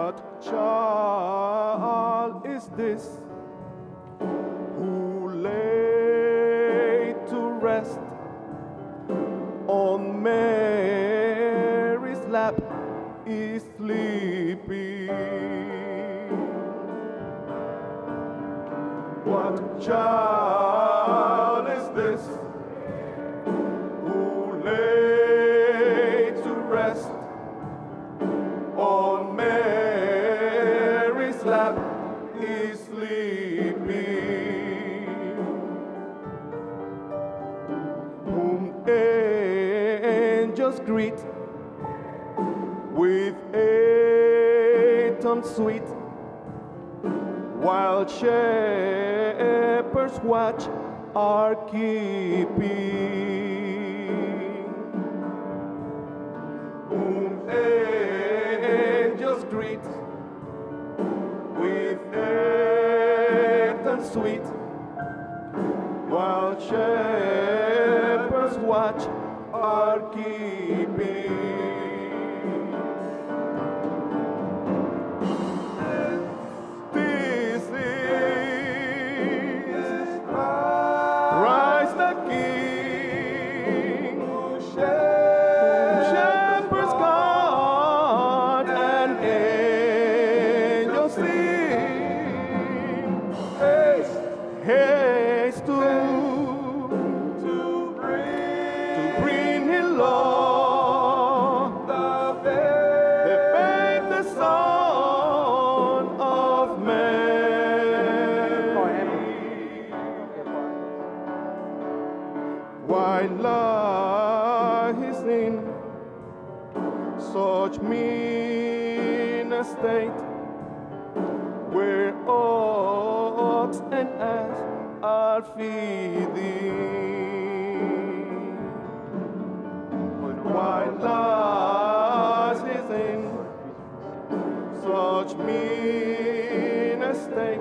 What child is this who lay to rest on Mary's lap is sleeping? What child is this sweet while shepherds watch are keeping. Anthem sweet while shepherds watch are keeping. Haste, to, bring, to bring the babe, the Son of Mary. Why such mean where ox and ass are feeding? Why lies in such mean estate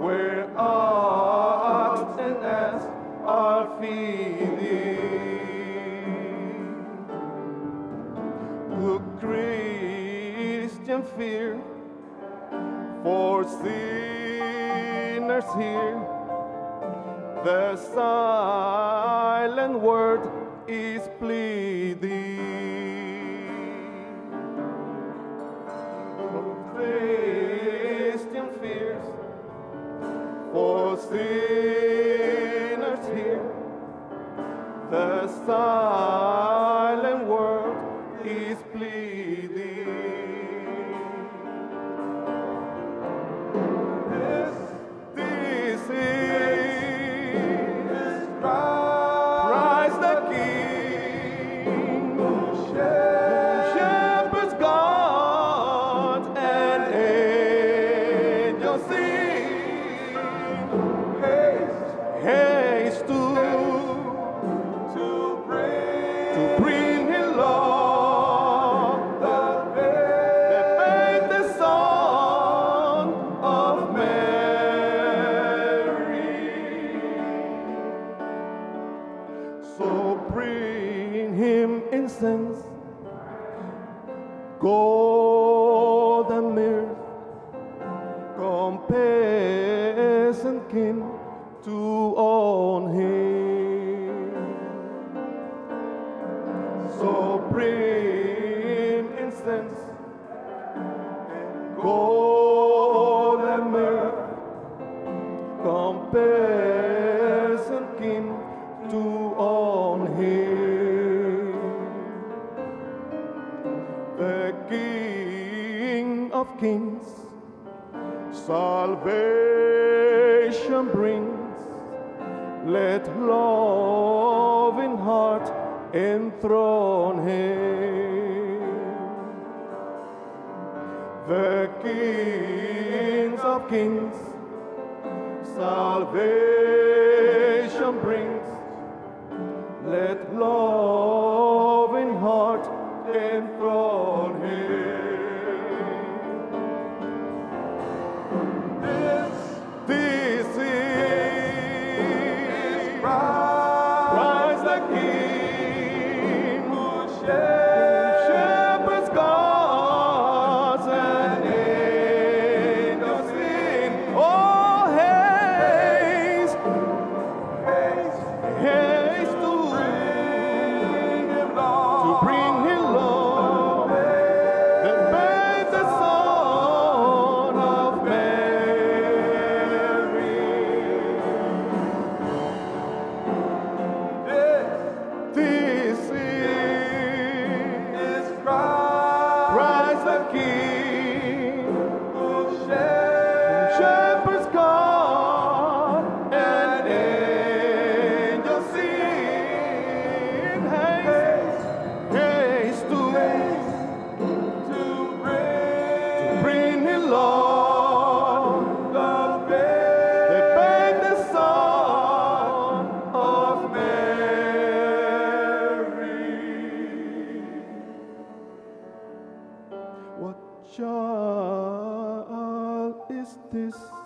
where ox and ass feeding. The Christian fear for sinners here, the silent word is pleading. Christian fears for sinners here. The silent incense, gold and myrrh, compass and kin to own salvation brings. Let love in heart enthrone him. The kings of kings, salvation brings. Let love to bring this?